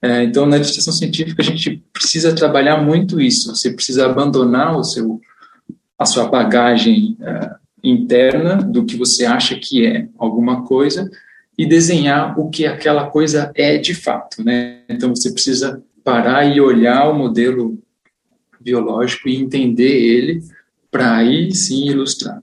É, então, na ilustração científica, a gente precisa trabalhar muito isso. Você precisa abandonar o seu, a sua bagagem é, interna do que você acha que é alguma coisa e desenhar o que aquela coisa é de fato, né? Então, você precisa parar e olhar o modelo biológico e entender ele para aí sim ilustrar.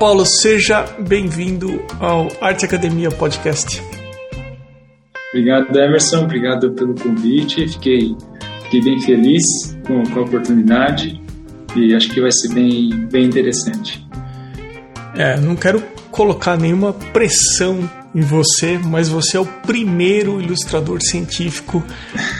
Paulo, seja bem-vindo ao Arte Academia Podcast. Obrigado, Emerson. Obrigado pelo convite. Fiquei, fiquei bem feliz com, com, a oportunidade e acho que vai ser bem, bem interessante. É, não quero colocar nenhuma pressão em você, mas você é o primeiro ilustrador científico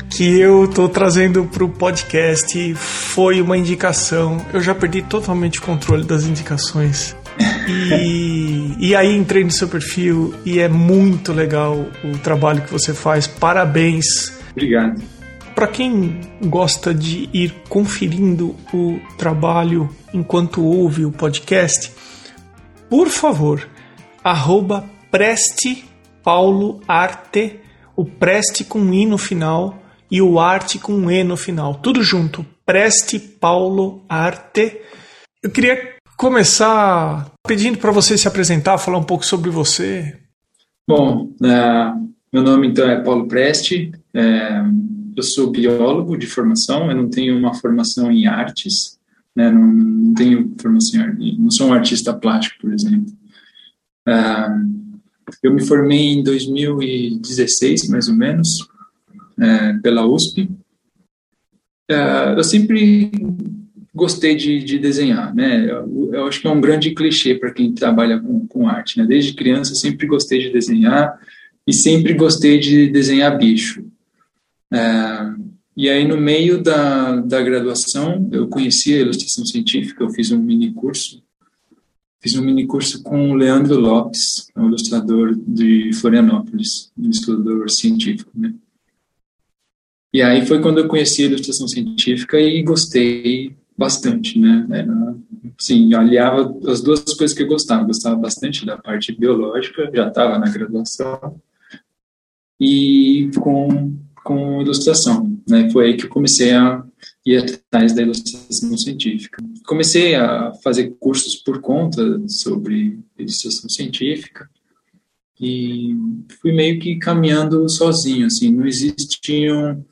que eu estou trazendo para o podcast. Foi uma indicação. Eu já perdi totalmente o controle das indicações. E, e aí entrei no seu perfil e é muito legal o trabalho que você faz. Parabéns. Obrigado. Para quem gosta de ir conferindo o trabalho enquanto ouve o podcast, por favor, arroba preste Paulo Arte, o preste com i no final e o arte com e no final, tudo junto. Preste Paulo Arte. Eu queria começar pedindo para você se apresentar, falar um pouco sobre você. Bom, é, meu nome então é Paulo Preste, é, eu sou biólogo de formação, eu não tenho uma formação em artes, né, não, não, tenho formação em não sou um artista plástico, por exemplo. É, eu me formei em 2016, mais ou menos, pela USP. Eu sempre gostei de, de desenhar, né? Eu, eu, acho que é um grande clichê para quem trabalha com, com arte, né? Desde criança sempre gostei de desenhar e sempre gostei de desenhar bicho. É, e aí no meio da, da graduação eu conheci a ilustração científica, eu fiz um mini curso, fiz um mini curso com o Leandro Lopes, um ilustrador de Florianópolis, um ilustrador científico, né? E aí foi quando eu conheci a ilustração científica e gostei bastante, né? Era, sim, aliava as duas coisas que eu gostava. Eu gostava bastante da parte biológica, já estava na graduação, e com, com ilustração. Né? Foi aí que eu comecei a ir atrás da ilustração científica. Comecei a fazer cursos por conta sobre ilustração científica e fui meio que caminhando sozinho, assim, não existiam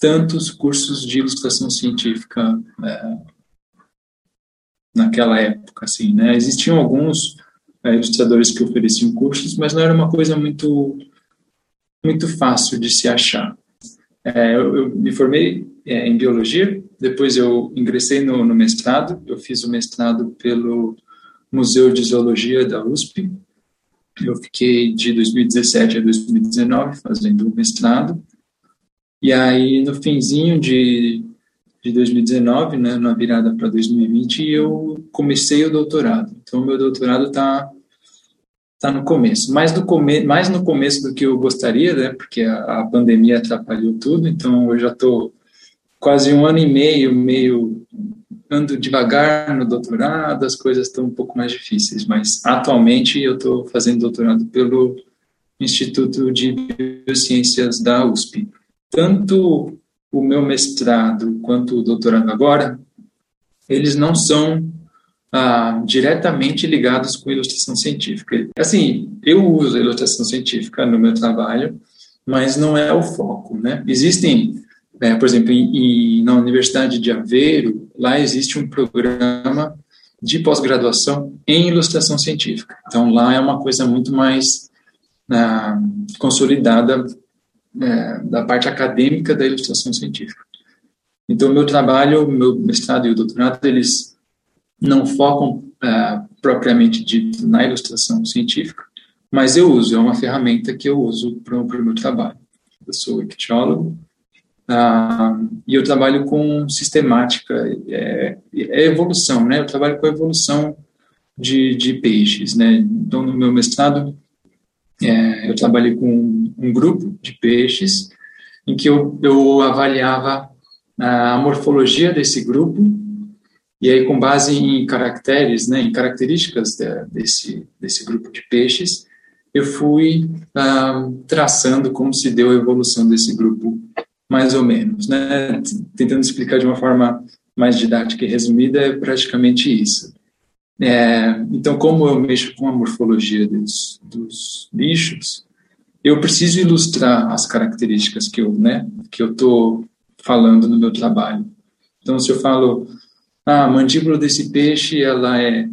tantos cursos de ilustração científica é, naquela época, assim, né? Existiam alguns é, ilustradores que ofereciam cursos, mas não era uma coisa muito muito fácil de se achar. É, eu, eu, me formei é, em biologia, depois eu ingressei no, no, mestrado, eu fiz o mestrado pelo Museu de Zoologia da USP, eu fiquei de 2017 a 2019 fazendo o mestrado, e aí, no finzinho de, de 2019, né, na virada para 2020, eu comecei o doutorado. Então, meu doutorado está tá no começo. Mais, do come mais no começo do que eu gostaria, né, porque a, a pandemia atrapalhou tudo. Então, eu já estou quase um ano e meio, meio ando devagar no doutorado, as coisas estão um pouco mais difíceis. Mas, atualmente, eu estou fazendo doutorado pelo Instituto de Biociências da USP tanto o meu mestrado quanto o doutorado agora, eles não são ah, diretamente ligados com ilustração científica. Assim, eu uso a ilustração científica no meu trabalho, mas não é o foco, né? Existem é, por exemplo, em, em, na Universidade de Aveiro, lá existe um programa de pós-graduação em ilustração científica. Então, lá é uma coisa muito mais ah, consolidada é, da parte acadêmica da ilustração científica. Então, meu trabalho, meu mestrado e o doutorado, eles não focam ah, propriamente dito na ilustração científica, mas eu uso, é uma ferramenta que eu uso para o meu trabalho. Eu sou ictiólogo, ah, e eu trabalho com sistemática, é, é, evolução, né? Eu trabalho com a evolução de, de peixes, né? Então, no meu mestrado, é, eu trabalhei com um grupo de peixes em que eu, eu avaliava a morfologia desse grupo e aí com base em caracteres, né, em características de, desse desse grupo de peixes, eu fui ah, traçando como se deu a evolução desse grupo mais ou menos, né? Tentando explicar de uma forma mais didática e resumida, é praticamente isso. É, então, como eu mexo com a morfologia dos, dos bichos, eu preciso ilustrar as características que eu, né, que eu estou falando no meu trabalho. Então, se eu falo, ah, a mandíbula desse peixe, ela é,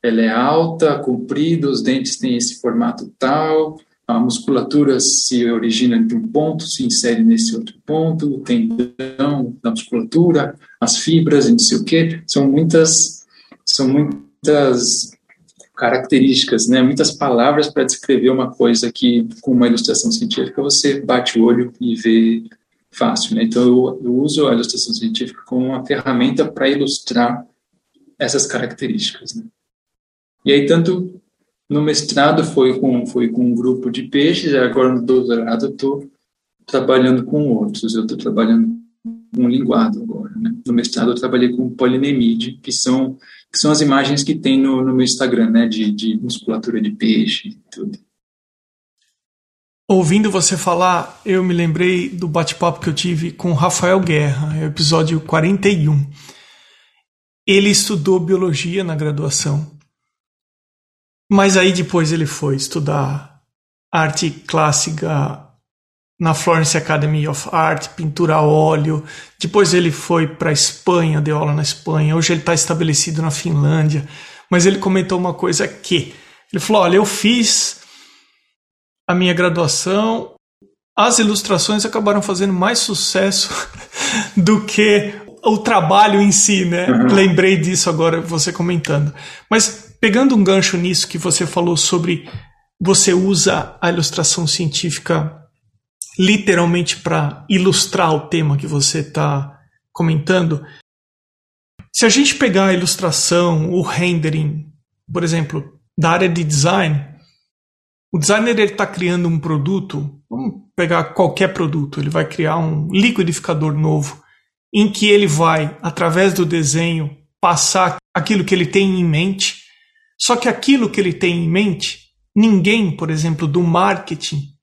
ela é alta, comprida, os dentes têm esse formato tal, a musculatura se origina de um ponto, se insere nesse outro ponto, o tendão da musculatura, as fibras, não sei o quê, são muitas, são muitas características, né? Muitas palavras para descrever uma coisa que com uma ilustração científica você bate o olho e vê fácil, né? Então eu, eu uso a ilustração científica como uma ferramenta para ilustrar essas características, né? E aí tanto no mestrado foi com, foi com um grupo de peixes, agora no doutorado estou trabalhando com outros, eu estou trabalhando com linguado agora. Né? No mestrado eu trabalhei com polinemide, que são, que são as imagens que tem no, no meu Instagram, né? de, de musculatura de peixe e tudo. Ouvindo você falar, eu me lembrei do bate-papo que eu tive com Rafael Guerra, é episódio 41. Ele estudou biologia na graduação mas aí depois ele foi estudar arte clássica na Florence Academy of Art, pintura a óleo. Depois ele foi para a Espanha, deu aula na Espanha. Hoje ele está estabelecido na Finlândia. Mas ele comentou uma coisa que ele falou: olha, eu fiz a minha graduação, as ilustrações acabaram fazendo mais sucesso do que o trabalho em si, né? Uhum. Lembrei disso agora você comentando. Mas Pegando um gancho nisso que você falou sobre você usa a ilustração científica literalmente para ilustrar o tema que você está comentando. Se a gente pegar a ilustração, o rendering, por exemplo, da área de design, o designer está criando um produto, vamos pegar qualquer produto, ele vai criar um liquidificador novo, em que ele vai, através do desenho, passar aquilo que ele tem em mente só que aquilo que ele tem em mente, ninguém, por exemplo, do marketing,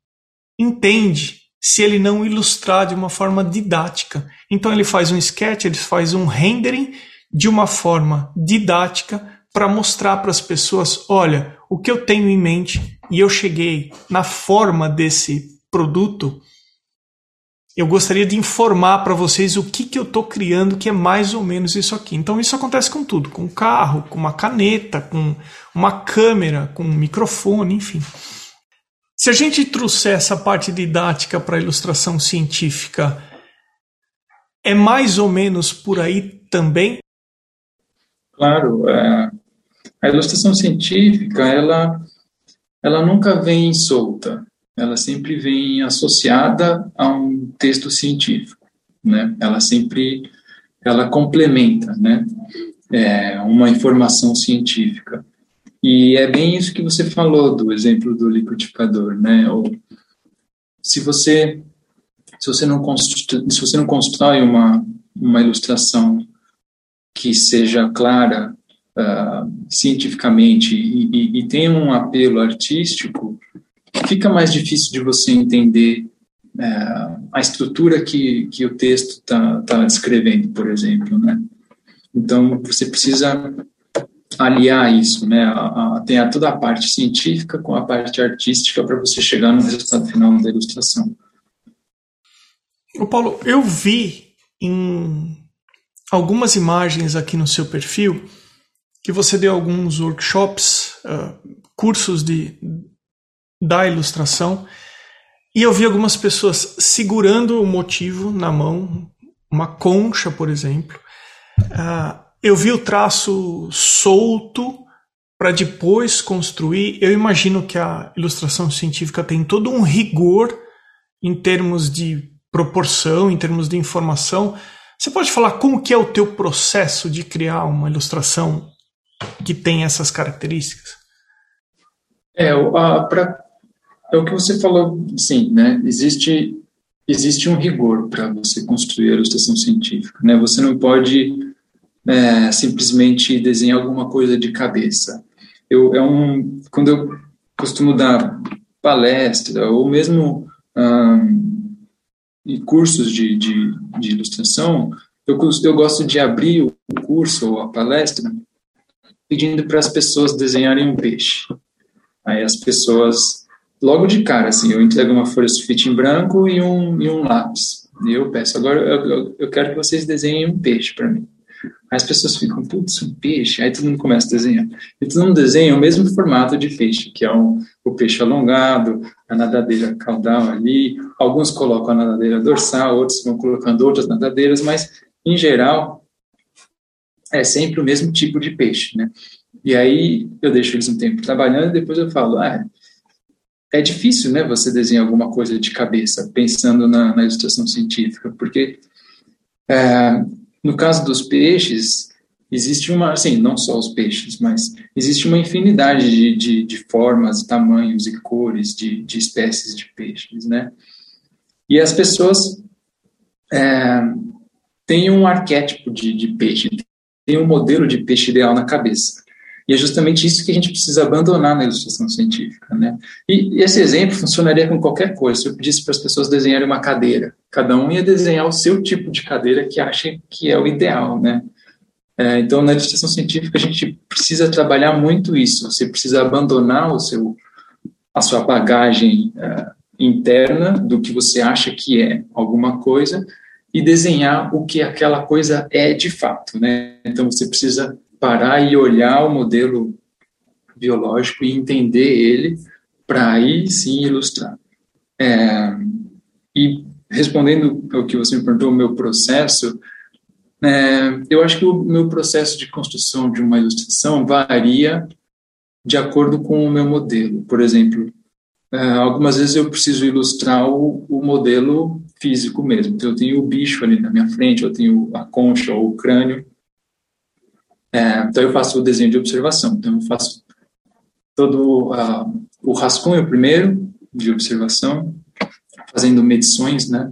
entende se ele não ilustrar de uma forma didática. Então ele faz um sketch, ele faz um rendering de uma forma didática para mostrar para as pessoas, olha, o que eu tenho em mente e eu cheguei na forma desse produto eu gostaria de informar para vocês o que, que eu estou criando, que é mais ou menos isso aqui. Então, isso acontece com tudo: com um carro, com uma caneta, com uma câmera, com um microfone, enfim. Se a gente trouxer essa parte didática para a ilustração científica, é mais ou menos por aí também? Claro, é, a ilustração científica ela, ela nunca vem solta ela sempre vem associada a um texto científico, né? Ela sempre ela complementa, né? É, uma informação científica. E é bem isso que você falou do exemplo do liquidificador, né? Ou, se você se você não constrói, se você não constrói uma uma ilustração que seja clara uh, cientificamente e, e, e tenha um apelo artístico, fica mais difícil de você entender é, a estrutura que, que o texto está tá descrevendo, por exemplo, né? Então, você precisa aliar isso, né? A, a, tem a, toda a parte científica com a parte artística para você chegar no resultado final da ilustração. O Paulo, eu vi em algumas imagens aqui no seu perfil que você deu alguns workshops, uh, cursos de, da ilustração, e eu vi algumas pessoas segurando o motivo na mão, uma concha, por exemplo. Uh, eu vi o traço solto para depois construir. Eu imagino que a ilustração científica tem todo um rigor em termos de proporção, em termos de informação. Você pode falar como que é o teu processo de criar uma ilustração que tem essas características? É, é o que você falou, sim, né? Existe existe um rigor para você construir a ilustração científica, né? Você não pode é, simplesmente desenhar alguma coisa de cabeça. Eu é um quando eu costumo dar palestra ou mesmo em cursos de, de, de ilustração, eu, eu gosto de abrir o curso ou a palestra pedindo para as pessoas desenharem um peixe. Aí as pessoas, logo de cara, assim, eu entrego uma folha sulfite em branco e um, e um lápis. E eu peço, agora eu, eu, eu quero que vocês desenhem um peixe para mim. Aí as pessoas ficam, putz, um peixe. Aí todo mundo começa a desenhar. E todo mundo desenha o mesmo formato de peixe, que é um, o peixe alongado, a nadadeira caudal ali. Alguns colocam a nadadeira dorsal, outros vão colocando outras nadadeiras, mas, em geral, é sempre o mesmo tipo de peixe, né? E aí eu deixo eles um tempo trabalhando e depois eu falo, ah, é difícil, né, você desenhar alguma coisa de cabeça, pensando na, na ilustração científica, porque é, no caso dos peixes, existe uma, assim, não só os peixes, mas existe uma infinidade de, de, de formas, tamanhos e cores de, de espécies de peixes, né? E as pessoas é, têm um arquétipo de, de peixe, tem um modelo de peixe ideal na cabeça. E é justamente isso que a gente precisa abandonar na ilustração científica, né? E, esse exemplo funcionaria com qualquer coisa. Se eu pedisse para as pessoas desenharem uma cadeira, cada um ia desenhar o seu tipo de cadeira que acha que é o ideal, né? É, então, na ilustração científica, a gente precisa trabalhar muito isso. Você precisa abandonar o seu, a sua bagagem é, interna do que você acha que é alguma coisa e desenhar o que aquela coisa é de fato, né? Então você precisa parar e olhar o modelo biológico e entender ele para aí sim ilustrar. É, e respondendo ao que você me perguntou, o meu processo, é, eu acho que o meu processo de construção de uma ilustração varia de acordo com o meu modelo. Por exemplo, é, algumas vezes eu preciso ilustrar o, o, modelo físico mesmo. Então, eu tenho o bicho ali na minha frente, eu tenho a concha ou o crânio. É, então, eu faço o desenho de observação. Então, eu faço todo uh, o rascunho primeiro de observação, fazendo medições, né?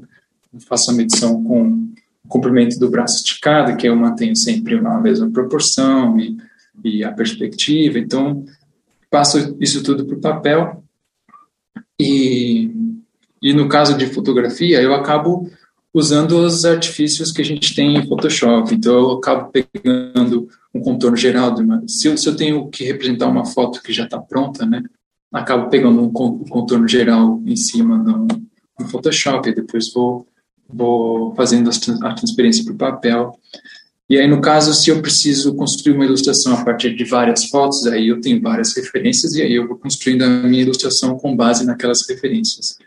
Eu faço a medição com o comprimento do braço esticado, que eu mantenho sempre uma mesma proporção e, e a perspectiva. Então, passo isso tudo para o papel e, e no caso de fotografia, eu acabo usando os artifícios que a gente tem em Photoshop. Então, eu acabo pegando um contorno geral. Se, eu, se eu tenho que representar uma foto que já está pronta, né, acabo pegando um contorno geral em cima no, no Photoshop e depois vou, vou fazendo a transferência para o papel. E aí, no caso, se eu preciso construir uma ilustração a partir de várias fotos, aí eu tenho várias referências e aí eu vou construindo a minha ilustração com base naquelas referências.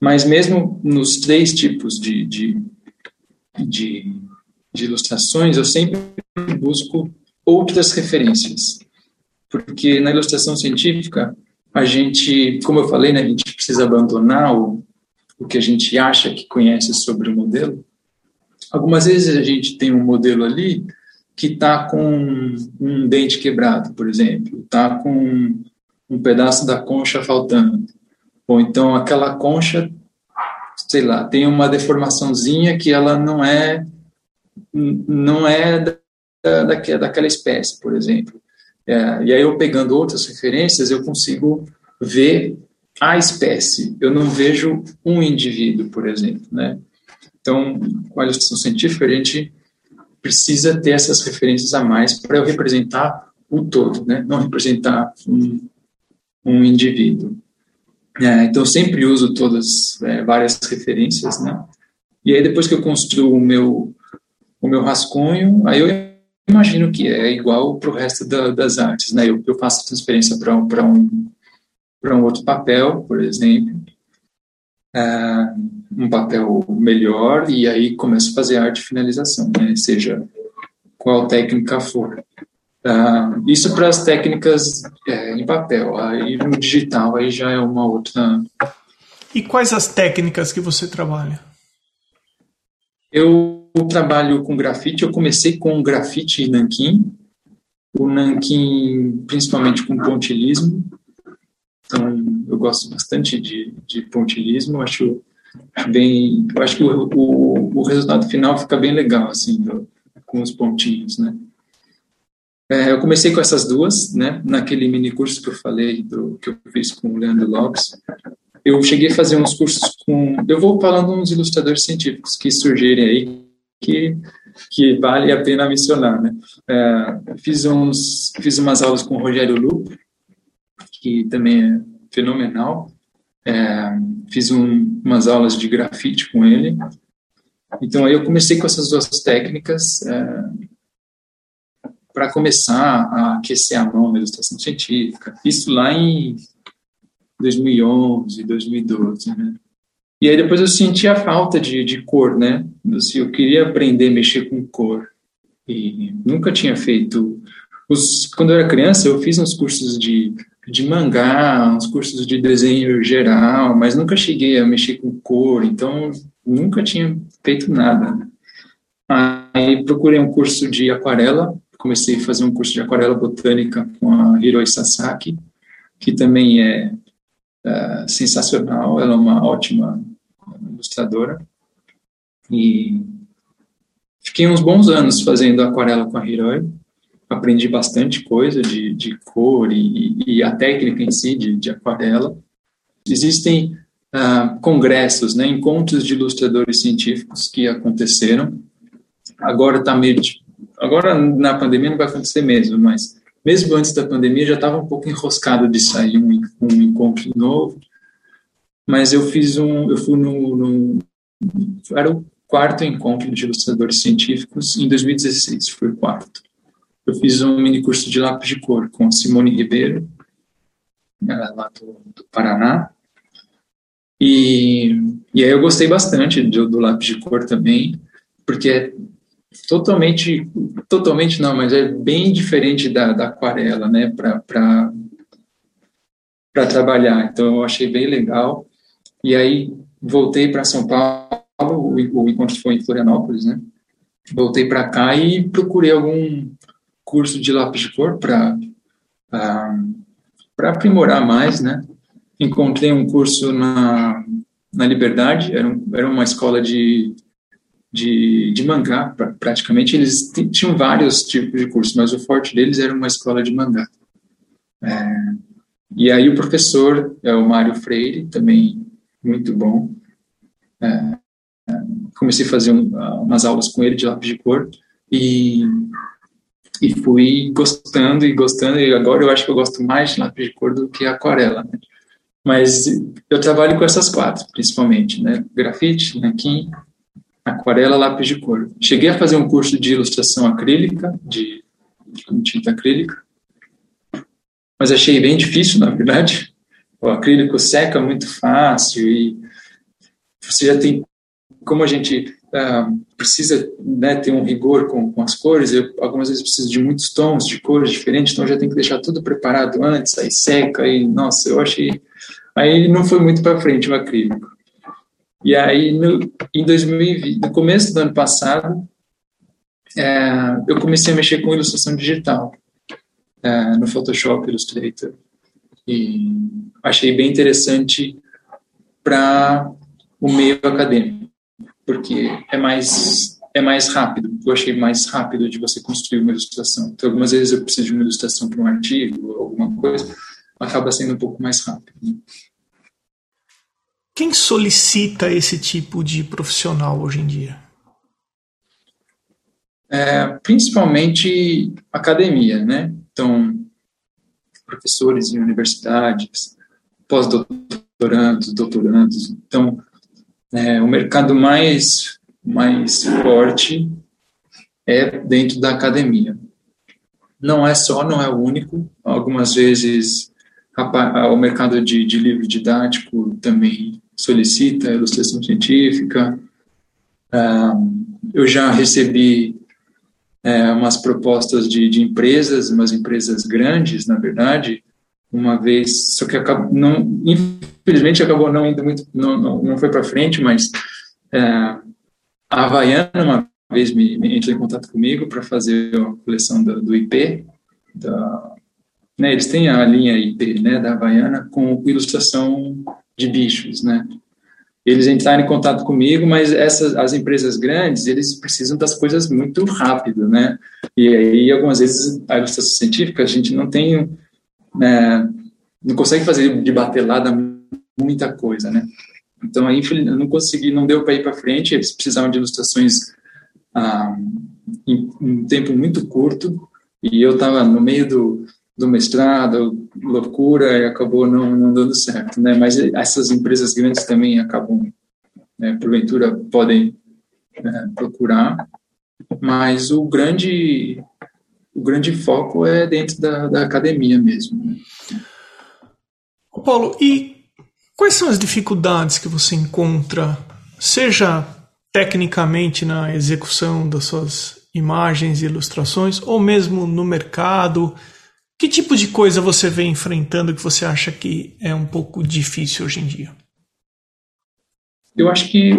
Mas mesmo nos três tipos de, de, de, de ilustrações, eu sempre busco outras referências. Porque na ilustração científica, a gente, como eu falei, né, a gente precisa abandonar o, o que a gente acha que conhece sobre o modelo Algumas vezes a gente tem um modelo ali que está com um dente quebrado, por exemplo, está com um pedaço da concha faltando, ou então aquela concha, sei lá, tem uma deformaçãozinha que ela não é não é da, daquela, daquela espécie, por exemplo. É, e aí eu pegando outras referências eu consigo ver a espécie. Eu não vejo um indivíduo, por exemplo, né? Então, com a ilustração científica, a gente precisa ter essas referências a mais para eu representar o todo, né? não representar um, um indivíduo. É, então, eu sempre uso todas, é, várias referências, né? E aí depois que eu construo o meu o meu rascunho, aí eu imagino que é igual para o resto da, das artes, né? Eu, eu faço transferência para um para um para um outro papel, por exemplo, uh, um papel melhor e aí começo a fazer arte de finalização, né? Seja qual técnica for. Uh, isso para as técnicas é, em papel. Aí no digital aí já é uma outra. E quais as técnicas que você trabalha? Eu trabalho com grafite. Eu comecei com grafite e nanquim. O nanquim, principalmente com pontilismo. Então, eu gosto bastante de, de pontilismo. Acho bem. Eu acho que o, o, o resultado final fica bem legal, assim, com os pontinhos, né? É, eu comecei com essas duas, né? Naquele mini curso que eu falei, do, que eu fiz com o Leandro Lopes. Eu cheguei a fazer uns cursos com. Eu vou falando uns ilustradores científicos que surgirem aí, que, que vale a pena mencionar, né? É, fiz, uns, fiz umas aulas com o Rogério Lupo, que também é fenomenal. É, fiz um, umas aulas de grafite com ele. Então, aí eu comecei com essas duas técnicas. É, para começar a aquecer a mão na ilustração científica. Isso lá em 2011, 2012, né? E aí depois eu senti a falta de, de cor, né? Assim, eu queria aprender a mexer com cor. E nunca tinha feito... Os, quando eu era criança, eu fiz uns cursos de, de mangá, uns cursos de desenho geral, mas nunca cheguei a mexer com cor, então nunca tinha feito nada. Aí procurei um curso de aquarela comecei a fazer um curso de aquarela botânica com a Hiroi Sasaki, que também é, é sensacional, ela é uma ótima ilustradora. E fiquei uns bons anos fazendo aquarela com a Hiroi, aprendi bastante coisa de, de cor e, e a técnica em si de, de aquarela. Existem uh, congressos, né, encontros de ilustradores científicos que aconteceram. Agora está meio Agora, na pandemia, não vai acontecer mesmo, mas mesmo antes da pandemia, já estava um pouco enroscado de sair um, um encontro novo. Mas eu fiz um. Eu fui no, no. Era o quarto encontro de ilustradores científicos em 2016, foi o quarto. Eu fiz um mini curso de lápis de cor com a Simone Ribeiro, lá do, do Paraná. E, e aí eu gostei bastante do, do lápis de cor também, porque totalmente, totalmente não, mas é bem diferente da, da aquarela, né, para trabalhar. Então, eu achei bem legal. E aí, voltei para São Paulo, o, o encontro foi em Florianópolis, né, voltei para cá e procurei algum curso de lápis de cor para para aprimorar mais, né. Encontrei um curso na, na Liberdade, era, um, era uma escola de de, de mangá, praticamente. Eles tinham vários tipos de cursos, mas o forte deles era uma escola de mangá. É, e aí o professor é o Mário Freire, também muito bom. É, é, comecei a fazer um, umas aulas com ele de lápis de cor e, e fui gostando e gostando. E agora eu acho que eu gosto mais de lápis de cor do que aquarela. Né? Mas eu trabalho com essas quatro, principalmente, né? Grafite, nanquim, aquarela, lápis de cor. Cheguei a fazer um curso de ilustração acrílica, de, tinta acrílica, mas achei bem difícil, na verdade. O acrílico seca muito fácil e você já tem, como a gente uh, precisa né, ter um rigor com, com as cores, eu algumas vezes preciso de muitos tons de cores diferentes, então já tem que deixar tudo preparado antes, aí seca, aí, nossa, eu achei... Aí não foi muito para frente o acrílico. E aí, no, em 2020, no começo do ano passado, é, eu comecei a mexer com ilustração digital é, no Photoshop Illustrator. E achei bem interessante para o meio acadêmico, porque é mais é mais rápido. Eu achei mais rápido de você construir uma ilustração. Então, algumas vezes eu preciso de uma ilustração para um artigo alguma coisa, acaba sendo um pouco mais rápido. Né? Quem solicita esse tipo de profissional hoje em dia? É, principalmente academia, né? Então, professores em universidades, pós-doutorandos, doutorandos. Então, É, o mercado mais, mais forte é dentro da academia. Não é só, não é o único. Algumas vezes o mercado de, de livro didático também solicita ilustração científica. Ah, eu já recebi é, umas propostas de, de empresas, umas empresas grandes, na verdade, uma vez, só que acabou, não, infelizmente acabou não indo muito, não, não, não foi para frente, mas é, a Havaiana uma vez me, me entrou em contato comigo para fazer a coleção do, do IP, da, né, eles têm a linha IP, né, da Havaiana com ilustração de bichos, né, eles entraram em contato comigo, mas essas as empresas grandes eles precisam das coisas muito rápido, né? E aí algumas vezes a ilustração científica a gente não tem, né, não consegue fazer de batelada muita coisa, né? Então aí eu não consegui, não deu para ir para frente. Eles precisavam de ilustrações ah, em um tempo muito curto e eu estava no meio do do mestrado, loucura, e acabou não, não dando certo, né? Mas essas empresas grandes também acabam, né, porventura, podem né, procurar, mas o grande o grande foco é dentro da, da academia mesmo. Né? Paulo, e quais são as dificuldades que você encontra, seja tecnicamente na execução das suas imagens e ilustrações, ou mesmo no mercado, que tipo de coisa você vem enfrentando que você acha que é um pouco difícil hoje em dia? Eu acho que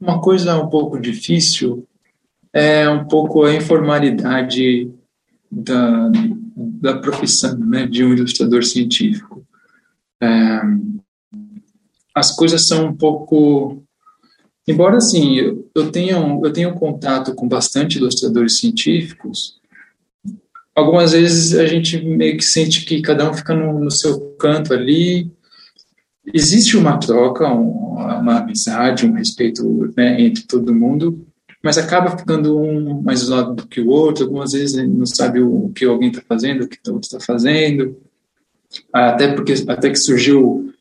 uma coisa um pouco difícil é um pouco a informalidade da, da profissão né, de um ilustrador científico. É, as coisas são um pouco embora assim eu, tenha eu tenho contato com bastante ilustradores científicos algumas vezes a gente meio que sente que cada um fica no, no seu canto ali. Existe uma troca, um, uma amizade, um respeito né, entre todo mundo, mas acaba ficando um mais isolado do que o outro. Algumas vezes não sabe o que alguém está fazendo, o que o outro está fazendo. Até porque até que surgiu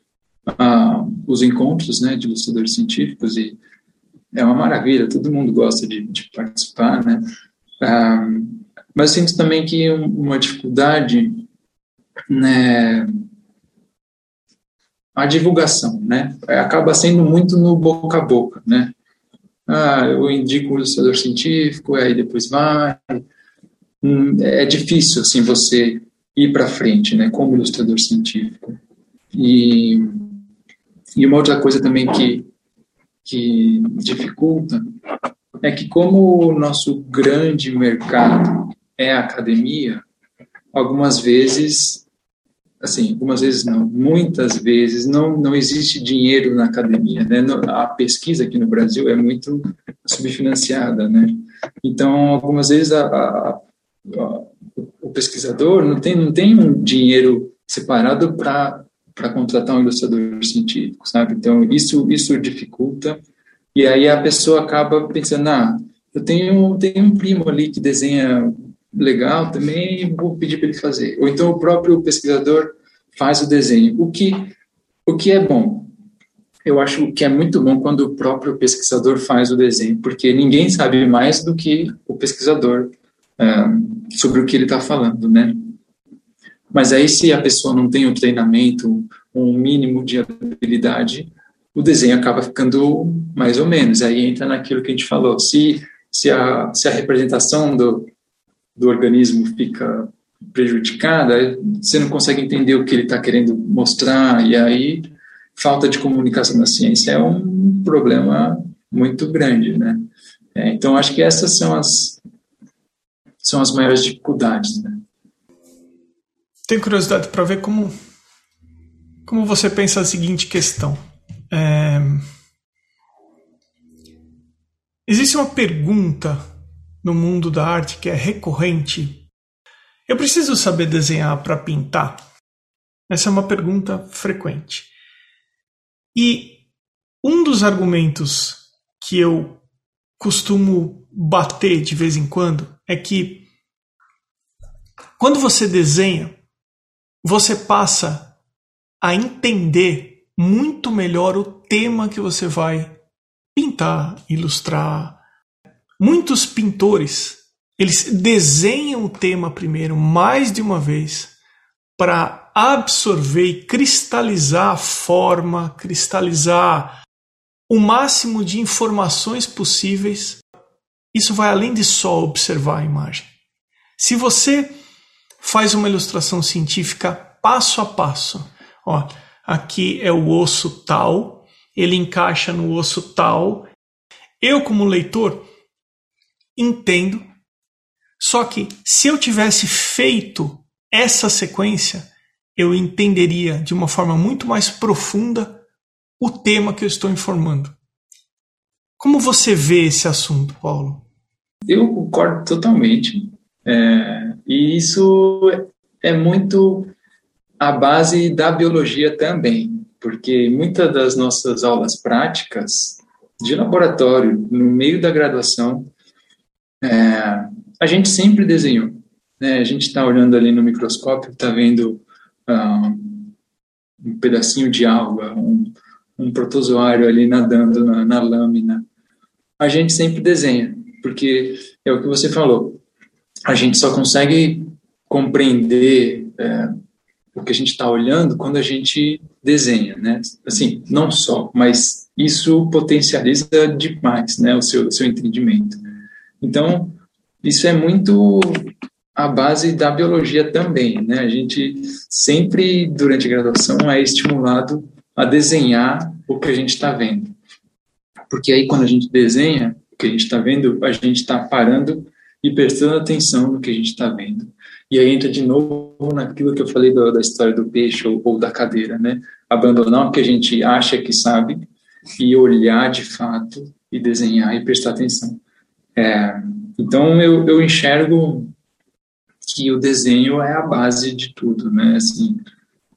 ah, os encontros né, de ilustradores científicos e é uma maravilha. Todo mundo gosta de, de participar, né? Ah, mas sinto também que uma dificuldade, né, a divulgação, né, acaba sendo muito no boca a boca, né, ah, eu indico o ilustrador científico, aí depois vai, hum, é difícil, assim, você ir para frente, né, como ilustrador científico. E, e uma outra coisa também que, que dificulta é que como o nosso grande mercado é a academia, algumas vezes, assim, algumas vezes não, muitas vezes não, não existe dinheiro na academia, né? A pesquisa aqui no Brasil é muito subfinanciada, né? Então, algumas vezes a, a, a, o pesquisador não tem, não tem um dinheiro separado para para contratar um ilustrador científico, sabe? Então isso isso dificulta e aí a pessoa acaba pensando, ah, eu tenho tenho um primo ali que desenha legal também, vou pedir para ele fazer. Ou então o próprio pesquisador faz o desenho. O que, o que é bom? Eu acho que é muito bom quando o próprio pesquisador faz o desenho, porque ninguém sabe mais do que o pesquisador uh, sobre o que ele está falando, né? Mas aí, se a pessoa não tem o treinamento, um mínimo de habilidade, o desenho acaba ficando mais ou menos. Aí entra naquilo que a gente falou. Se, se, a, se a representação do, do organismo fica prejudicada, você não consegue entender o que ele está querendo mostrar, e aí falta de comunicação na ciência é um problema muito grande, né? É, então, acho que essas são as, são as maiores dificuldades, né? Tenho curiosidade para ver como, como você pensa a seguinte questão. É... Existe uma pergunta no mundo da arte que é recorrente. Eu preciso saber desenhar para pintar? Essa é uma pergunta frequente. E um dos argumentos que eu costumo bater de vez em quando é que quando você desenha, você passa a entender muito melhor o tema que você vai pintar, ilustrar. Muitos pintores, eles desenham o tema primeiro mais de uma vez para absorver e cristalizar a forma, cristalizar o máximo de informações possíveis. Isso vai além de só observar a imagem. Se você faz uma ilustração científica passo a passo, ó, aqui é o osso tal, ele encaixa no osso tal. Eu, como leitor, entendo. Só que se eu tivesse feito essa sequência, eu entenderia de uma forma muito mais profunda o tema que eu estou informando. Como você vê esse assunto, Paulo? Eu concordo totalmente. É, e isso é muito a base da biologia também, porque muitas das nossas aulas práticas de laboratório, no meio da graduação, é, a gente sempre desenhou. Né? A gente está olhando ali no microscópio, está vendo um pedacinho de alga, um, um protozoário ali nadando na, na lâmina. A gente sempre desenha, porque é o que você falou. A gente só consegue compreender é, o que a gente está olhando quando a gente desenha, né? Assim, não só, mas isso potencializa demais, né, o seu, seu entendimento. Então, isso é muito a base da biologia também, né? A gente sempre, durante a graduação, é estimulado a desenhar o que a gente está vendo. Porque aí, quando a gente desenha o que a gente está vendo, a gente está parando e prestando atenção no que a gente está vendo. E aí entra de novo naquilo que eu falei do, da história do peixe ou, ou da cadeira, né? Abandonar o que a gente acha que sabe e olhar de fato e desenhar e prestar atenção. É, então, eu, eu enxergo que o desenho é a base de tudo, né? Assim,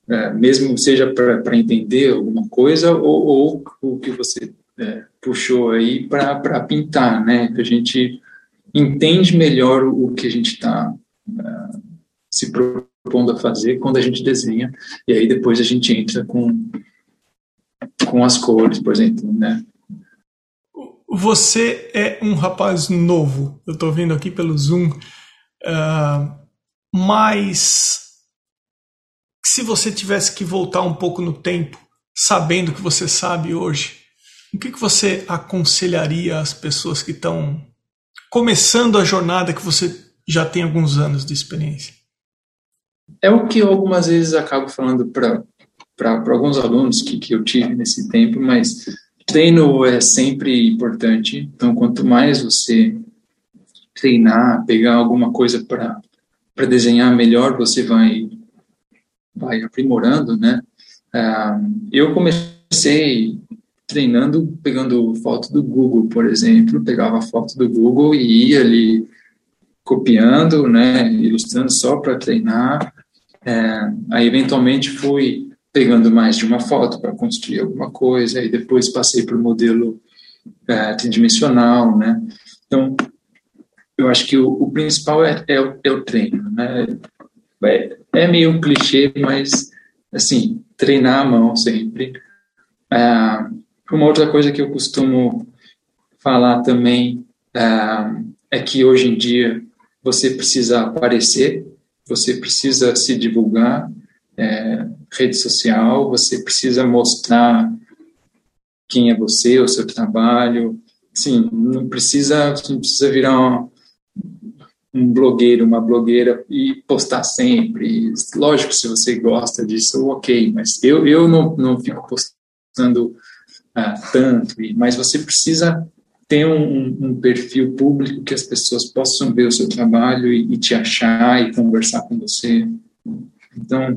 é, mesmo seja para entender alguma coisa ou, ou o que você é, puxou aí para pintar, né? A gente entende melhor o que a gente está é, se propondo a fazer quando a gente desenha e aí depois a gente entra com com as cores, por exemplo, né? Você é um rapaz novo. Eu estou vendo aqui pelo Zoom. Uh, mas se você tivesse que voltar um pouco no tempo, sabendo o que você sabe hoje, o que, que você aconselharia às pessoas que estão começando a jornada que você já tem alguns anos de experiência? É o que eu algumas vezes acabo falando para alguns alunos que, que eu tive nesse tempo, mas treino é sempre importante. Então, quanto mais você treinar, pegar alguma coisa para para desenhar melhor você vai vai aprimorando, né? Ah, eu comecei treinando pegando foto do Google, por exemplo, pegava foto do Google e ia ali copiando, né, ilustrando só para treinar. É, aí eventualmente fui pegando mais de uma foto para construir alguma coisa, e depois passei para o modelo é, tridimensional, né? Então eu acho que o, o principal é, é, o, é, o, treino, né? É, é, meio clichê, mas, assim, treinar a mão sempre. Ah, uma outra coisa que eu costumo falar também ah, é que hoje em dia você precisa aparecer, você precisa se divulgar, é, rede social, você precisa mostrar quem é você, o seu trabalho. Sim, não precisa, não precisa virar um blogueiro, uma blogueira e postar sempre. Lógico, se você gosta disso, ok, mas eu, eu não, não fico postando ah, tanto, mas você precisa ter um, um, perfil público que as pessoas possam ver o seu trabalho e, e te achar e conversar com você. Então,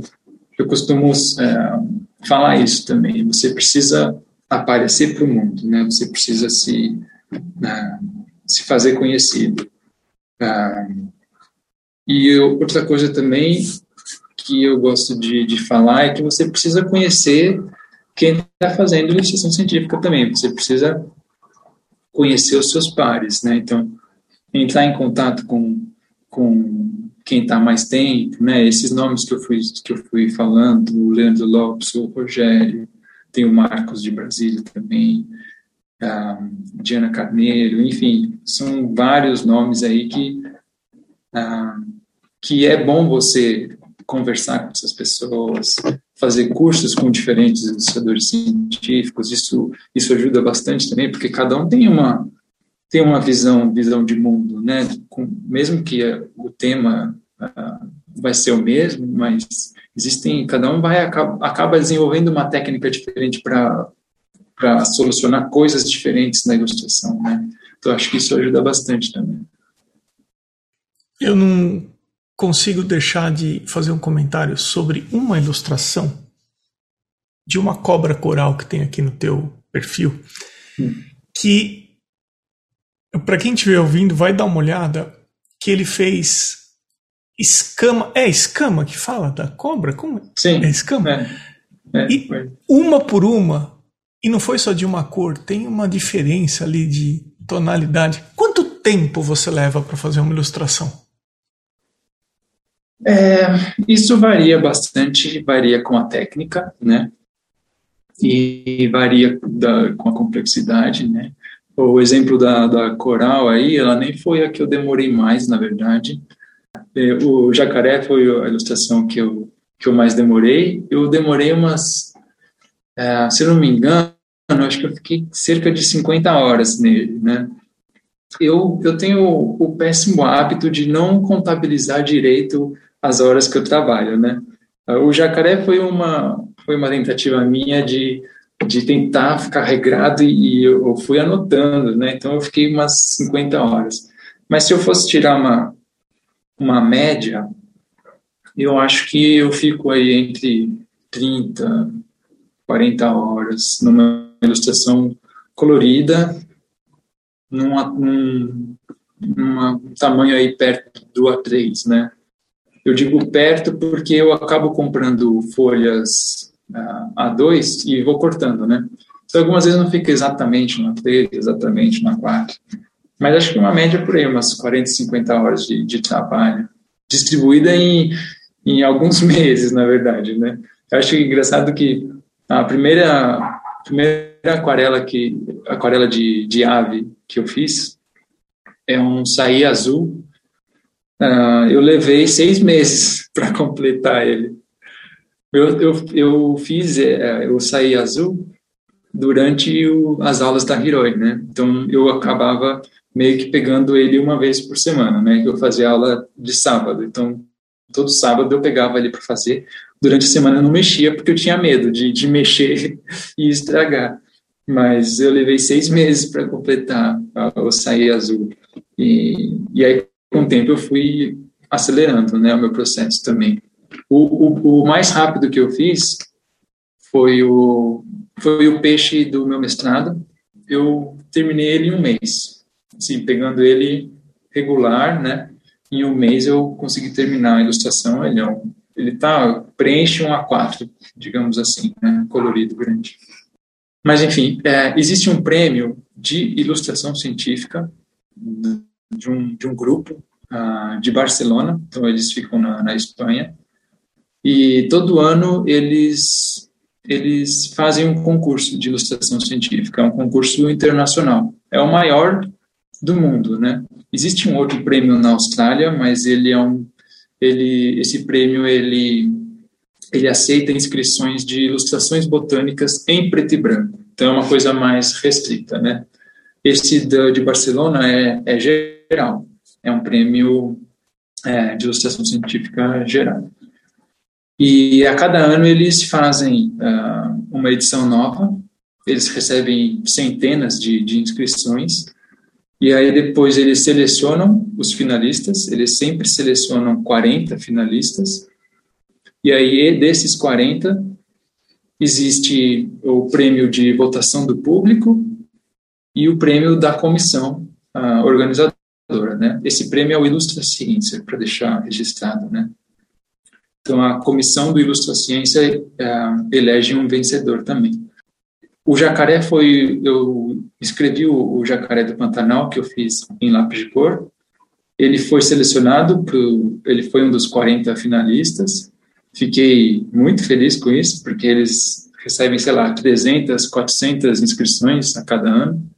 eu costumo é, falar isso também. Você precisa aparecer para o mundo, né? Você precisa se, uh, se fazer conhecido. Ah, e eu, outra coisa também que eu gosto de, de falar é que você precisa conhecer quem está fazendo iniciação científica também. Você precisa conhecer os seus pares, né? Então, entrar em contato com, com quem está mais tempo, né? Esses nomes que eu fui que eu fui falando, o Leandro Lopes, o Rogério, tem o Marcos de Brasília também, uh, Diana Carneiro, enfim, são vários nomes aí que, uh, que é bom você conversar com essas pessoas, fazer cursos com diferentes ilustradores científicos, isso, isso ajuda bastante também, porque cada um tem uma, tem uma visão, visão de mundo, né? Com, mesmo que o tema uh, vai ser o mesmo, mas existem, cada um vai acaba, acaba desenvolvendo uma técnica diferente para para solucionar coisas diferentes na ilustração, né? Então acho que isso ajuda bastante também. Eu não consigo deixar de fazer um comentário sobre uma ilustração de uma cobra coral que tem aqui no teu perfil, hum. que para quem estiver ouvindo vai dar uma olhada que ele fez escama, é escama que fala da cobra, como? Sim. É escama. É, é, e uma por uma e não foi só de uma cor, tem uma diferença ali de tonalidade. Quanto tempo você leva para fazer uma ilustração? É, isso varia bastante, varia com a técnica, né? E varia da, com a complexidade, né? O exemplo da, da coral aí, ela nem foi a que eu demorei mais, na verdade. É, o jacaré foi a ilustração que eu, que eu mais demorei. Eu demorei umas é, se não me engano, acho que eu fiquei cerca de 50 horas nele, né? Eu, eu tenho o, péssimo hábito de não contabilizar direito as horas que eu trabalho, né? O jacaré foi uma foi uma tentativa minha de, de tentar ficar regrado e eu fui anotando, né? Então eu fiquei umas 50 horas. Mas se eu fosse tirar uma uma média, eu acho que eu fico aí entre 30 40 horas numa ilustração colorida, num, tamanho aí perto do A3, né? Eu digo perto porque eu acabo comprando folhas A2 e vou cortando, né? Então, algumas vezes não fica exatamente no A3, exatamente no A4. Mas acho que uma média por aí, umas 40, 50 horas de, de trabalho, distribuída em, em alguns meses, na verdade, né? Eu acho engraçado que a primeira, primeira aquarela, que, aquarela de, de ave que eu fiz é um saí azul. Uh, eu levei seis meses para completar ele. Eu, eu, eu fiz é, eu saí azul durante o, as aulas da Hiroi, né? Então eu acabava meio que pegando ele uma vez por semana, né? Eu fazia aula de sábado, então todo sábado eu pegava ele para fazer durante a semana eu não mexia porque eu tinha medo de, de mexer e estragar. Mas eu levei seis meses para completar o sair azul. E, e aí, com o tempo, eu fui acelerando né, o meu processo também. O, o, o mais rápido que eu fiz foi o, foi o peixe do meu mestrado. Eu terminei ele em um mês. Assim, pegando ele regular, né? Em um mês eu consegui terminar a ilustração. Ele é um ele tá preenche um A4, digamos assim, né, colorido grande. Mas enfim, é, existe um prêmio de ilustração científica de um, de um grupo uh, de Barcelona, então eles ficam na, na Espanha, e todo ano eles eles fazem um concurso de ilustração científica, é um concurso internacional. É o maior do mundo, né? Existe um outro prêmio na Austrália, mas ele é um ele, esse prêmio ele, ele aceita inscrições de ilustrações botânicas em preto e branco. Então é uma coisa mais restrita, né? Esse de Barcelona é, é geral, é um prêmio é, de ilustração científica geral. E a cada ano eles fazem uh, uma edição nova, eles recebem centenas de, de inscrições e aí depois eles selecionam os finalistas, eles sempre selecionam 40 finalistas. E aí desses 40 existe o prêmio de votação do público e o prêmio da comissão organizadora, né? Esse prêmio é o Ilustra Ciência, para deixar registrado, né? Então a comissão do Ilustra Ciência uh, elege um vencedor também. O jacaré foi, eu escrevi o, o, jacaré do Pantanal que eu fiz em lápis de cor. Ele foi selecionado, ele foi um dos 40 finalistas. Fiquei muito feliz com isso, porque eles recebem, sei lá, 300, 400 inscrições a cada ano.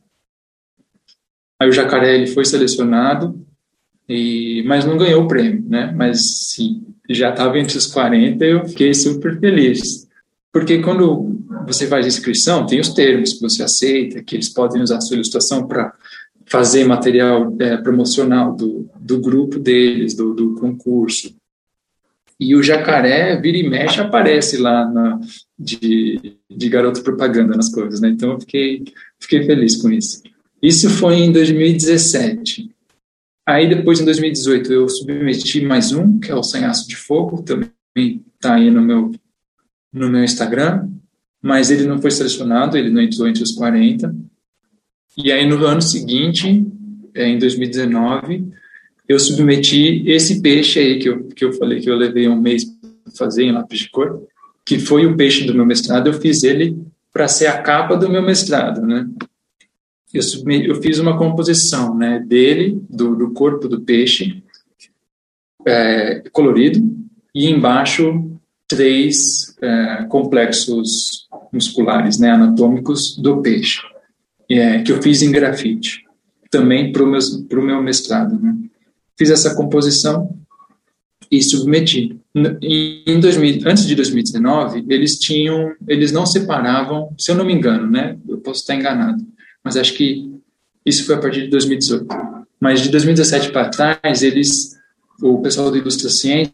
Aí o Jacaré ele foi selecionado, e, mas não ganhou o prêmio, né? Mas sim, já estava entre os 40 eu fiquei super feliz. Porque quando você faz inscrição, tem os termos que você aceita, que eles podem usar a sua ilustração para fazer material é, promocional do, do grupo deles, do, do concurso. E o jacaré, vira e mexe, aparece lá na, de, de garoto propaganda nas coisas, né? Então eu fiquei, fiquei feliz com isso. Isso foi em 2017. Aí depois, em 2018, eu submeti mais um, que é o Sanhaço de Fogo, também está aí no meu, no meu Instagram, mas ele não foi selecionado, ele não entrou entre os 40. E aí no ano seguinte, é, em 2019, eu submeti esse peixe aí que eu, que eu falei que eu levei um mês para fazer em lápis de cor, que foi o peixe do meu mestrado, eu fiz ele para ser a capa do meu mestrado, né? Eu, fiz uma composição, né, dele, do, do corpo do peixe, é, colorido, e embaixo três é, complexos musculares, né, anatômicos do peixe é, que eu fiz em grafite, também para o meu, meu mestrado. Né? Fiz essa composição e submeti. Em 2000, antes de 2019, eles tinham, eles não separavam, se eu não me engano, né? Eu posso estar enganado, mas acho que isso foi a partir de 2018. Mas de 2017 para trás, eles, o pessoal do Ilustra Ciência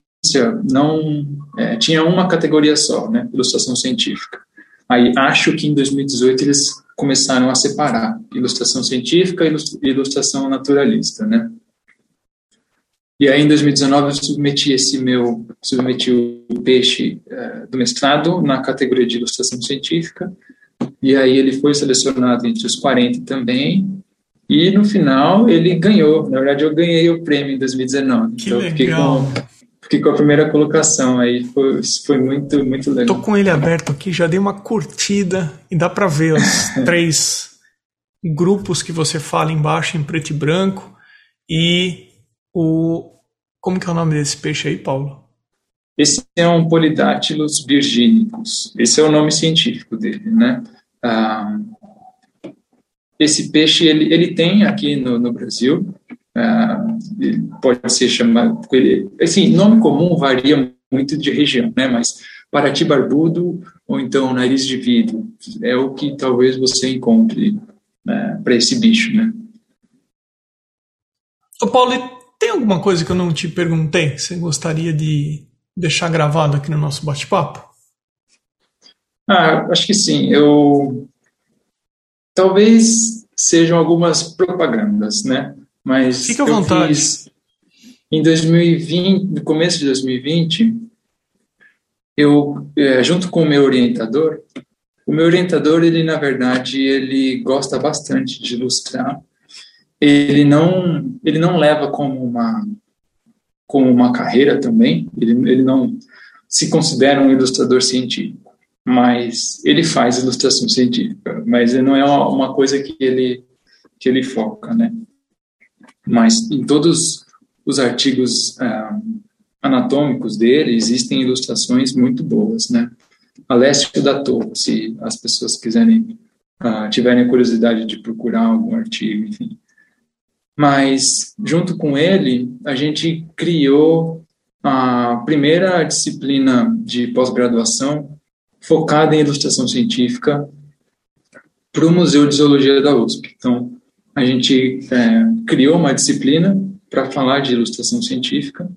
não é, tinha uma categoria só, né? Ilustração científica. Aí acho que em 2018 eles começaram a separar ilustração científica e ilustração naturalista, né? E aí, em 2019, eu submeti esse meu, submeti o peixe uh, do mestrado na categoria de ilustração científica, e aí ele foi selecionado entre os 40 também, e no final ele ganhou. Na verdade, eu ganhei o prêmio em 2019. Que então, legal. Fiquei com, fiquei com a primeira colocação aí. Foi, foi muito, muito legal. Tô com ele aberto aqui, já dei uma curtida e dá para ver os três grupos que você fala embaixo em preto e branco e o como que é o nome desse peixe aí, Paulo? Esse é um Polidactylus virginicus. Esse é o nome científico dele, né? Ah, esse peixe ele, ele tem aqui no, no Brasil uh, pode ser chamado, assim, nome comum varia muito de região, né, mas Paraty barbudo ou então nariz de vidro é o que talvez você encontre né, para esse bicho, né. Ô Paulo, tem alguma coisa que eu não te perguntei você gostaria de deixar gravado aqui no nosso bate-papo? Ah, acho que sim. Eu talvez sejam algumas propagandas, né? Mas Fique à vontade. Fiz, em 2020, no começo de 2020, eu, é, junto com o meu orientador, o meu orientador, ele na verdade, ele gosta bastante de ilustrar. Ele não, ele não leva como uma, como uma carreira também. Ele, ele não se considera um ilustrador científico, mas ele faz ilustração científica. Mas não é uma, uma coisa que ele que ele foca, né? mas em todos os artigos ah, anatômicos dele existem ilustrações muito boas, né? Alessio da Torre, se as pessoas quiserem, ah, tiverem curiosidade de procurar algum artigo, enfim. Mas, junto com ele, a gente criou a primeira disciplina de pós-graduação focada em ilustração científica para o Museu de Zoologia da USP. Então, a gente é, criou uma disciplina para falar de ilustração científica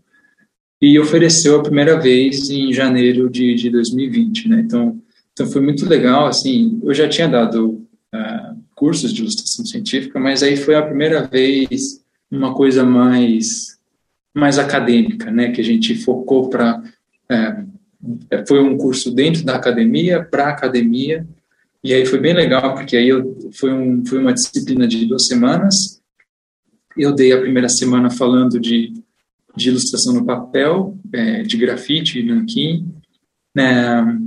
e ofereceu a primeira vez em janeiro de, de 2020, né? Então, então foi muito legal, assim, eu já tinha dado uh, cursos de ilustração científica, mas aí foi a primeira vez uma coisa mais mais acadêmica, né? Que a gente focou para é, foi um curso dentro da academia para academia e aí foi bem legal, porque aí eu, foi, um, foi uma disciplina de duas semanas. Eu dei a primeira semana falando de, de ilustração no papel, é, de grafite e nanquim. Né,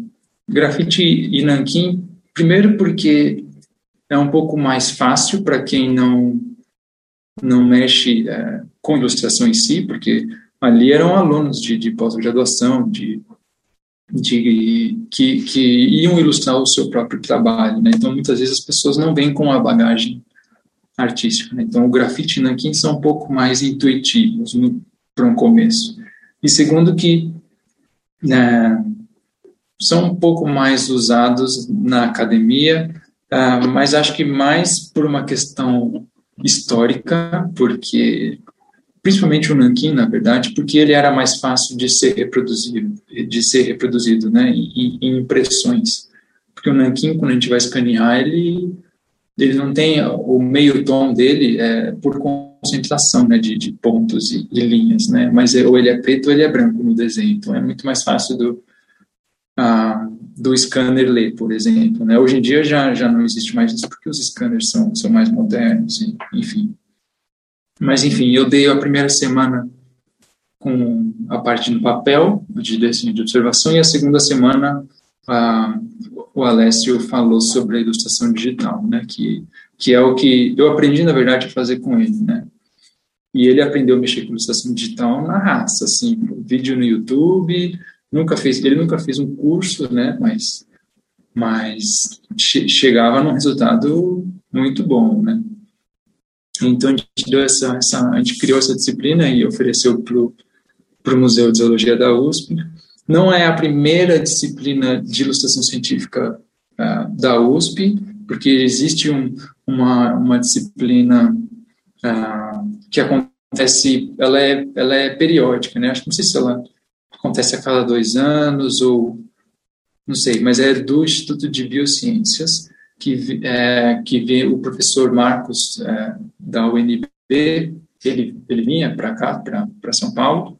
grafite e nanquim, primeiro porque é um pouco mais fácil para quem não não mexe é, com ilustração em si, porque ali eram alunos de, de pós-graduação, de de que, que iam ilustrar o seu próprio trabalho, né? Então muitas vezes as pessoas não vêm com a bagagem artística, né? Então o grafite nanquim são um pouco mais intuitivos para um começo. E segundo que né, são um pouco mais usados na academia, uh, mas acho que mais por uma questão histórica, porque principalmente o nanquim, na verdade, porque ele era mais fácil de ser reproduzido, de ser reproduzido, né, em, em impressões. Porque o nanquim, quando a gente vai escanear, ele ele não tem o meio tom dele é por concentração, né, de, de pontos e, linhas, né, mas é, ou ele é preto ou ele é branco no desenho, então é muito mais fácil do ah, do scanner ler, por exemplo, né. Hoje em dia já já não existe mais isso porque os scanners são são mais modernos, enfim. Mas, enfim, eu dei a primeira semana com a parte no papel, de de observação, e a segunda semana a, o Alessio falou sobre a ilustração digital, né, que, que é o que eu aprendi, na verdade, a fazer com ele, né. E ele aprendeu a mexer com ilustração digital na raça, assim, vídeo no YouTube, nunca fez, ele nunca fez um curso, né, mas, mas che chegava num resultado muito bom, né. Então a gente deu essa, essa a gente criou essa disciplina e ofereceu para o Museu de Zoologia da USP. Não é a primeira disciplina de ilustração científica uh, da USP, porque existe um, uma, uma disciplina uh, que acontece, ela é, ela é periódica, né? Acho que não sei se ela acontece a cada dois anos ou não sei, mas é do Instituto de Biociências que, é, que vê o professor Marcos é, da UNB, ele, ele vinha para cá, para São Paulo,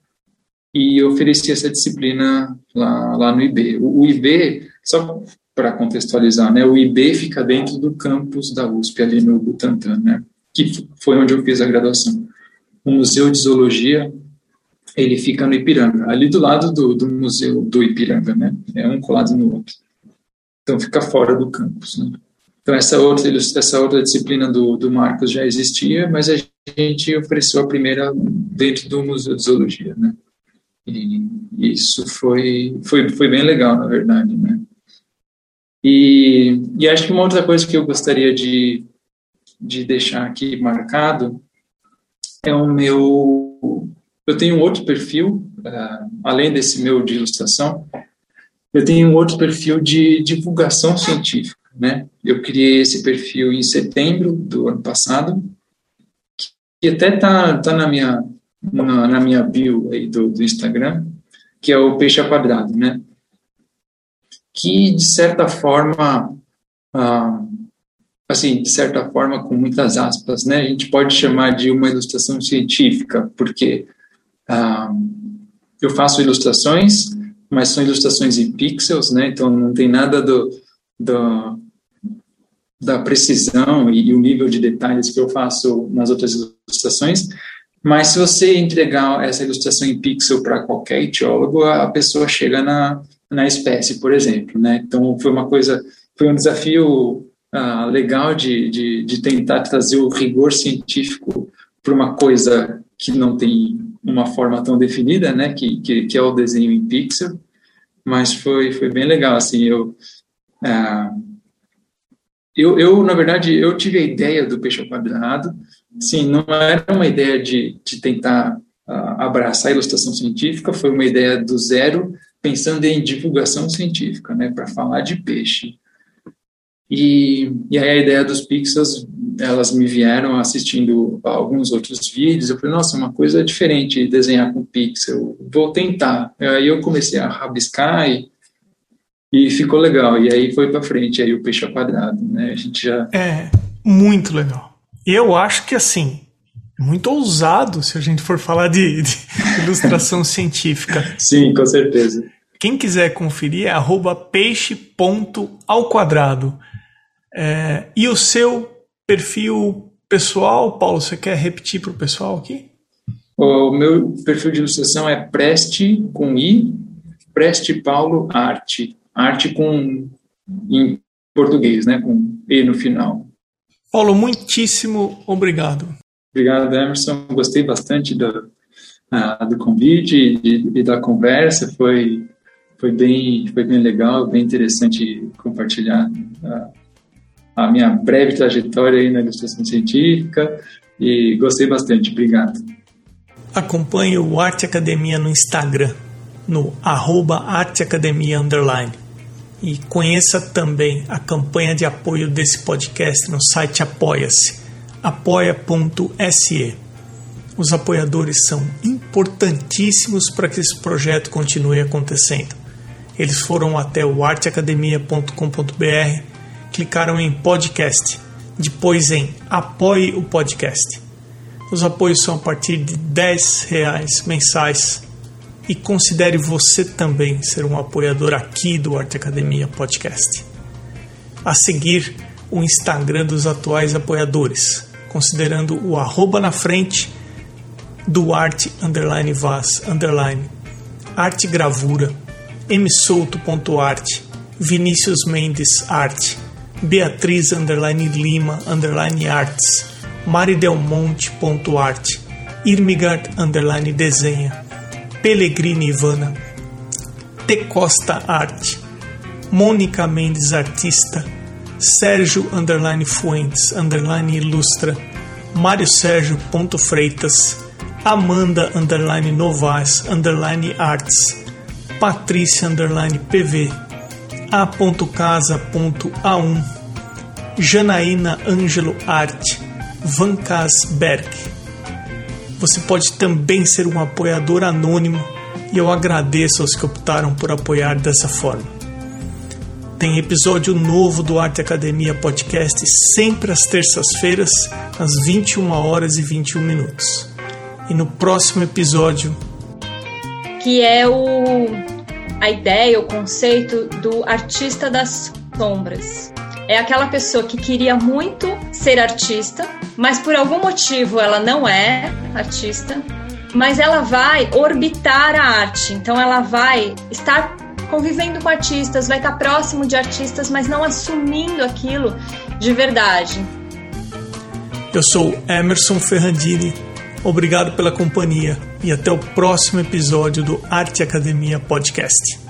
e oferecia essa disciplina lá, lá no IB. O, o IB, só para contextualizar, né, o IB fica dentro do campus da USP, ali no Butantã, né, que foi onde eu fiz a graduação. O Museu de Zoologia, ele fica no Ipiranga, ali do lado do, do Museu do Ipiranga, né, é um colado no outro. Então fica fora do campus, né. Então, essa outra, essa outra disciplina do, do Marcos já existia, mas a gente ofereceu a primeira dentro do Museu de Zoologia, né? E isso foi, foi, foi bem legal, na verdade, né? E, e acho que uma outra coisa que eu gostaria de, de deixar aqui marcado é o meu... Eu tenho outro perfil, uh, além desse meu de ilustração, eu tenho um outro perfil de divulgação científica né? Eu criei esse perfil em setembro do ano passado, que até tá, tá na minha na, na minha bio aí do, do Instagram, que é o peixe quadrado, né? Que de certa forma, ah, assim, de certa forma com muitas aspas, né? A gente pode chamar de uma ilustração científica, porque ah, eu faço ilustrações, mas são ilustrações em pixels, né? Então não tem nada do, do da precisão e, e, o nível de detalhes que eu faço nas outras ilustrações, mas se você entregar essa ilustração em pixel para qualquer etiólogo, a pessoa chega na, na espécie, por exemplo, né? Então foi uma coisa, foi um desafio uh, legal de, de, de tentar trazer o rigor científico para uma coisa que não tem uma forma tão definida, né? Que, que, que é o desenho em pixel, mas foi foi bem legal, assim, eu uh, eu, eu, na verdade, eu tive a ideia do peixe quadrado, sim, não era uma ideia de, de tentar abraçar a ilustração científica, foi uma ideia do zero, pensando em divulgação científica, né, para falar de peixe. E, e aí a ideia dos pixels, elas me vieram assistindo alguns outros vídeos, eu falei, nossa, uma coisa diferente desenhar com pixel, vou tentar. Aí eu comecei a rabiscar e e ficou legal. E aí foi para frente, aí o peixe ao quadrado, né? A gente já. É, muito legal. Eu acho que assim, muito ousado se a gente for falar de, de ilustração científica. Sim, com certeza. Quem quiser conferir é peixe.ao quadrado. É, e o seu perfil pessoal, Paulo, você quer repetir para o pessoal aqui? O meu perfil de ilustração é Preste com I, Preste Paulo Arte arte com em português, né, com e no final. Paulo, muitíssimo obrigado. Obrigado, Emerson. Gostei bastante do, uh, do convite e, e, da conversa. Foi foi bem, foi bem legal, bem interessante compartilhar a, a minha breve trajetória aí na ilustração científica e gostei bastante. Obrigado. Acompanhe o Arte Academia no Instagram, no arroba. E conheça também a campanha de apoio desse podcast no site Apoia-se, apoia.se. Os apoiadores são importantíssimos para que esse projeto continue acontecendo. Eles foram até o arteacademia.com.br, clicaram em podcast, depois em apoie o podcast. Os apoios são a partir de 10 reais mensais e considere você também ser um apoiador aqui do Arte Academia Podcast. A seguir, o Instagram dos atuais apoiadores, considerando o arroba na frente Duarte underline Vaz underline Arte Gravura msouto.arte Vinícius Mendes Arte Beatriz underline Lima underline Arts maridelmonte.arte Irmigard underline Desenha Pellegrini Ivana T Costa Arte Mônica Mendes Artista Sérgio underline Fuentes underline Ilustra Mário Sérgio ponto Freitas Amanda underline Novaes underline Arts, Patrícia underline PV, A.casa.a1, Janaína Ângelo Arte, Van Berg. Você pode também ser um apoiador anônimo e eu agradeço aos que optaram por apoiar dessa forma. Tem episódio novo do Arte Academia Podcast sempre às terças-feiras, às 21 horas e 21 minutos e no próximo episódio. Que é o a ideia, o conceito do artista das sombras. É aquela pessoa que queria muito ser artista, mas por algum motivo ela não é artista, mas ela vai orbitar a arte. Então ela vai estar convivendo com artistas, vai estar próximo de artistas, mas não assumindo aquilo de verdade. Eu sou Emerson Ferrandini Obrigado pela companhia e até o próximo episódio do Arte Academia Podcast.